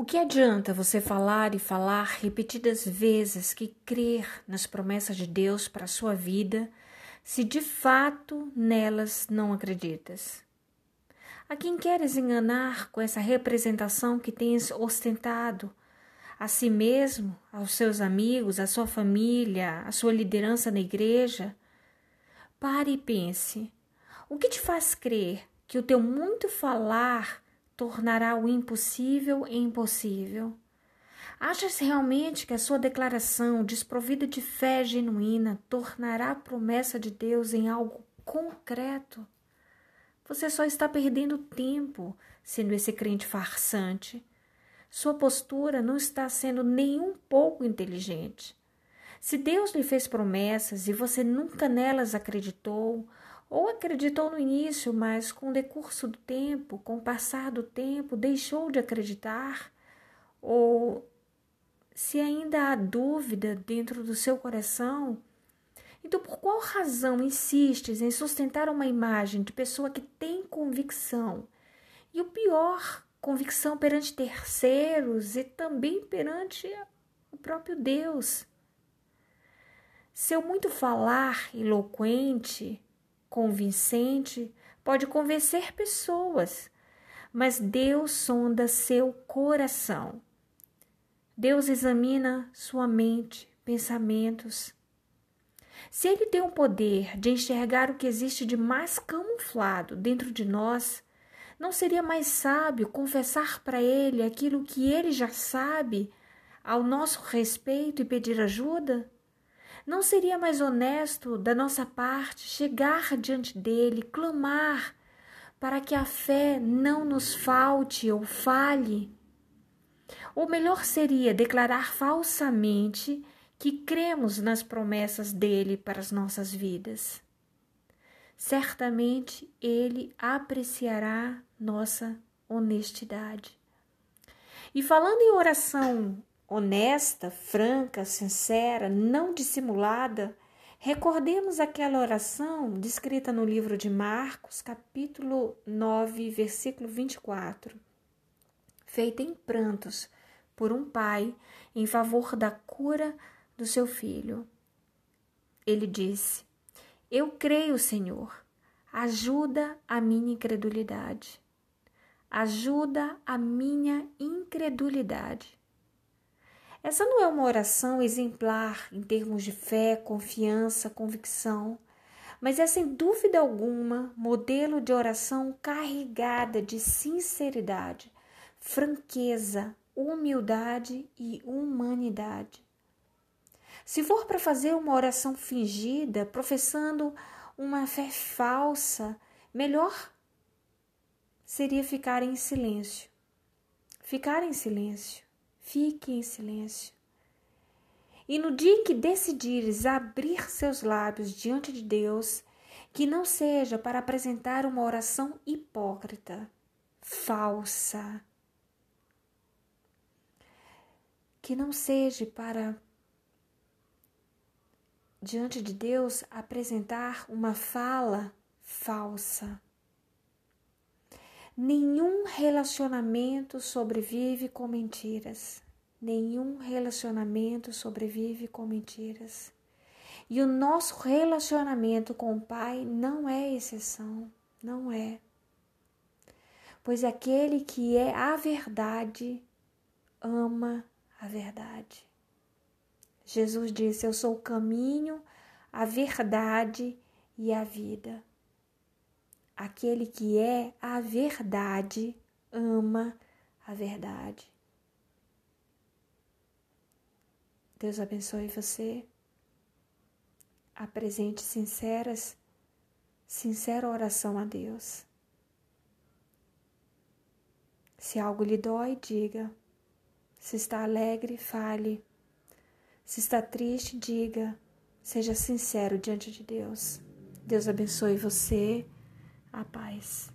O que adianta você falar e falar repetidas vezes que crer nas promessas de Deus para a sua vida, se de fato nelas não acreditas? A quem queres enganar com essa representação que tens ostentado? A si mesmo, aos seus amigos, à sua família, à sua liderança na igreja? Pare e pense. O que te faz crer que o teu muito falar tornará o impossível impossível. Achas realmente que a sua declaração, desprovida de fé genuína, tornará a promessa de Deus em algo concreto? Você só está perdendo tempo sendo esse crente farsante. Sua postura não está sendo nem um pouco inteligente. Se Deus lhe fez promessas e você nunca nelas acreditou, ou acreditou no início, mas com o decurso do tempo, com o passar do tempo, deixou de acreditar, ou se ainda há dúvida dentro do seu coração, então por qual razão insistes em sustentar uma imagem de pessoa que tem convicção? E o pior, convicção perante terceiros e também perante o próprio Deus. Seu muito falar eloquente, convincente pode convencer pessoas, mas Deus sonda seu coração. Deus examina sua mente, pensamentos. Se Ele tem o poder de enxergar o que existe de mais camuflado dentro de nós, não seria mais sábio confessar para Ele aquilo que Ele já sabe ao nosso respeito e pedir ajuda? Não seria mais honesto da nossa parte chegar diante dele, clamar para que a fé não nos falte ou falhe? Ou melhor seria declarar falsamente que cremos nas promessas dele para as nossas vidas. Certamente ele apreciará nossa honestidade. E falando em oração honesta, franca, sincera, não dissimulada, recordemos aquela oração descrita no livro de Marcos, capítulo 9, versículo 24, feita em prantos por um pai em favor da cura do seu filho. Ele disse: Eu creio, Senhor, ajuda a minha incredulidade. Ajuda a minha incredulidade. Essa não é uma oração exemplar em termos de fé, confiança, convicção, mas é sem dúvida alguma modelo de oração carregada de sinceridade, franqueza, humildade e humanidade. Se for para fazer uma oração fingida, professando uma fé falsa, melhor seria ficar em silêncio. Ficar em silêncio fique em silêncio. E no dia em que decidires abrir seus lábios diante de Deus, que não seja para apresentar uma oração hipócrita, falsa, que não seja para diante de Deus apresentar uma fala falsa. Nenhum relacionamento sobrevive com mentiras. Nenhum relacionamento sobrevive com mentiras. E o nosso relacionamento com o Pai não é exceção, não é. Pois aquele que é a verdade ama a verdade. Jesus disse: Eu sou o caminho, a verdade e a vida. Aquele que é a verdade ama a verdade. Deus abençoe você. Apresente sinceras, sincera oração a Deus. Se algo lhe dói, diga. Se está alegre, fale. Se está triste, diga. Seja sincero diante de Deus. Deus abençoe você a paz.